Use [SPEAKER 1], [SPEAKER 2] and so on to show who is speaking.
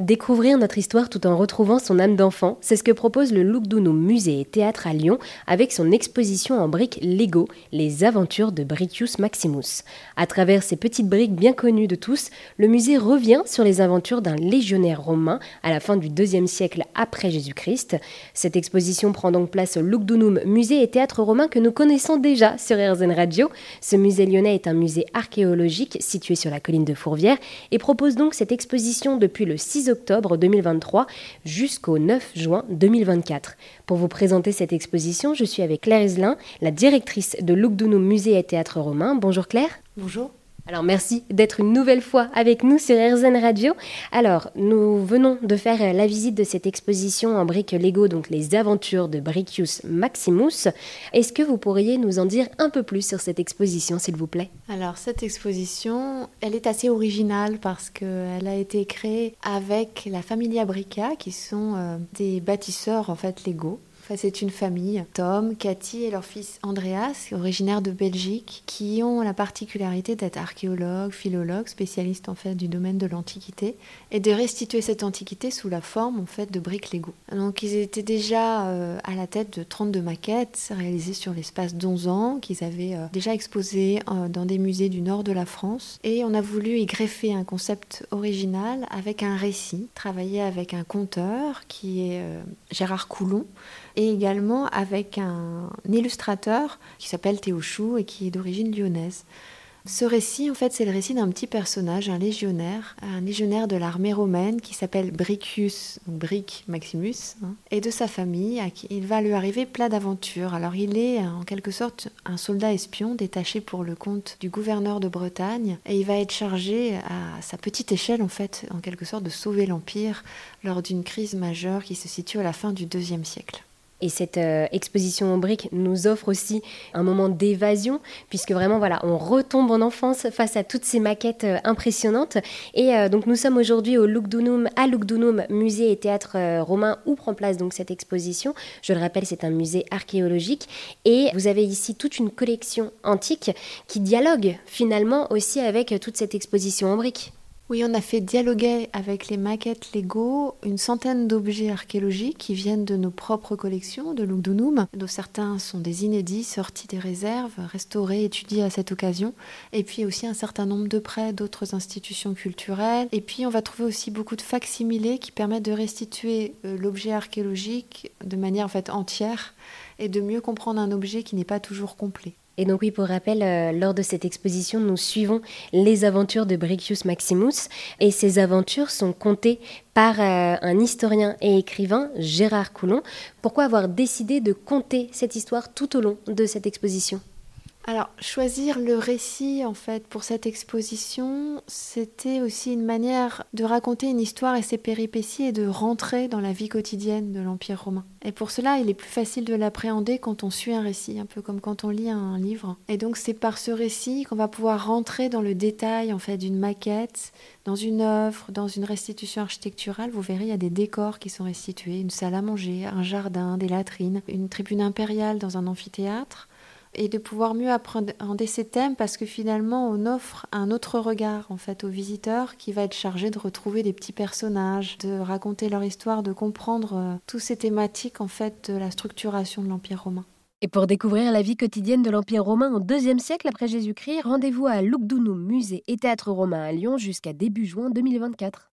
[SPEAKER 1] Découvrir notre histoire tout en retrouvant son âme d'enfant, c'est ce que propose le Lugdunum Musée et Théâtre à Lyon avec son exposition en briques Lego, Les aventures de Bricius Maximus. À travers ces petites briques bien connues de tous, le musée revient sur les aventures d'un légionnaire romain à la fin du IIe siècle après Jésus-Christ. Cette exposition prend donc place au Lugdunum Musée et Théâtre romain que nous connaissons déjà sur RZN Radio. Ce musée lyonnais est un musée archéologique situé sur la colline de Fourvière et propose donc cette exposition depuis le 6 octobre 2023 jusqu'au 9 juin 2024. Pour vous présenter cette exposition, je suis avec Claire Iselin, la directrice de Lugdunum Musée et Théâtre Romain. Bonjour Claire.
[SPEAKER 2] Bonjour.
[SPEAKER 1] Alors merci d'être une nouvelle fois avec nous sur RZN Radio. Alors nous venons de faire la visite de cette exposition en briques Lego, donc les aventures de Bricius Maximus. Est-ce que vous pourriez nous en dire un peu plus sur cette exposition s'il vous plaît?
[SPEAKER 2] Alors cette exposition, elle est assez originale parce qu'elle a été créée avec la Familia Brica qui sont euh, des bâtisseurs en fait Lego c'est une famille, Tom, Cathy et leur fils Andreas, originaires de Belgique, qui ont la particularité d'être archéologues, philologues, spécialistes en fait du domaine de l'Antiquité, et de restituer cette Antiquité sous la forme en fait de briques Lego. Donc ils étaient déjà euh, à la tête de 32 maquettes réalisées sur l'espace d'11 ans, qu'ils avaient euh, déjà exposées euh, dans des musées du nord de la France, et on a voulu y greffer un concept original avec un récit, travaillé avec un conteur qui est Gérard Coulon, et également avec un illustrateur qui s'appelle Théo Chou et qui est d'origine lyonnaise. Ce récit, en fait, c'est le récit d'un petit personnage, un légionnaire, un légionnaire de l'armée romaine qui s'appelle Bricius, donc Bric Maximus, hein, et de sa famille, il va lui arriver plein d'aventures. Alors, il est en quelque sorte un soldat espion détaché pour le compte du gouverneur de Bretagne, et il va être chargé à sa petite échelle, en fait, en quelque sorte, de sauver l'Empire lors d'une crise majeure qui se situe à la fin du IIe siècle.
[SPEAKER 1] Et cette euh, exposition en briques nous offre aussi un moment d'évasion, puisque vraiment, voilà, on retombe en enfance face à toutes ces maquettes euh, impressionnantes. Et euh, donc, nous sommes aujourd'hui au Lugdunum, à Lugdunum, musée et théâtre romain, où prend place donc cette exposition. Je le rappelle, c'est un musée archéologique. Et vous avez ici toute une collection antique qui dialogue finalement aussi avec toute cette exposition en briques.
[SPEAKER 2] Oui, on a fait dialoguer avec les maquettes Lego une centaine d'objets archéologiques qui viennent de nos propres collections de Lugdunum, dont certains sont des inédits sortis des réserves, restaurés, étudiés à cette occasion, et puis aussi un certain nombre de prêts d'autres institutions culturelles. Et puis on va trouver aussi beaucoup de facsimilés qui permettent de restituer euh, l'objet archéologique de manière en entière et de mieux comprendre un objet qui n'est pas toujours complet.
[SPEAKER 1] Et donc oui, pour rappel, euh, lors de cette exposition, nous suivons les aventures de Bricius Maximus et ces aventures sont contées par euh, un historien et écrivain, Gérard Coulon. Pourquoi avoir décidé de conter cette histoire tout au long de cette exposition?
[SPEAKER 2] Alors, choisir le récit, en fait, pour cette exposition, c'était aussi une manière de raconter une histoire et ses péripéties et de rentrer dans la vie quotidienne de l'Empire romain. Et pour cela, il est plus facile de l'appréhender quand on suit un récit, un peu comme quand on lit un livre. Et donc, c'est par ce récit qu'on va pouvoir rentrer dans le détail, en fait, d'une maquette, dans une œuvre, dans une restitution architecturale. Vous verrez, il y a des décors qui sont restitués, une salle à manger, un jardin, des latrines, une tribune impériale dans un amphithéâtre et de pouvoir mieux appréhender ces thèmes parce que finalement on offre un autre regard en fait aux visiteurs qui va être chargé de retrouver des petits personnages, de raconter leur histoire, de comprendre euh, toutes ces thématiques en fait de la structuration de l'Empire romain.
[SPEAKER 1] Et pour découvrir la vie quotidienne de l'Empire romain au IIe siècle après Jésus-Christ, rendez-vous à Lugdunum, musée et théâtre romain à Lyon jusqu'à début juin 2024.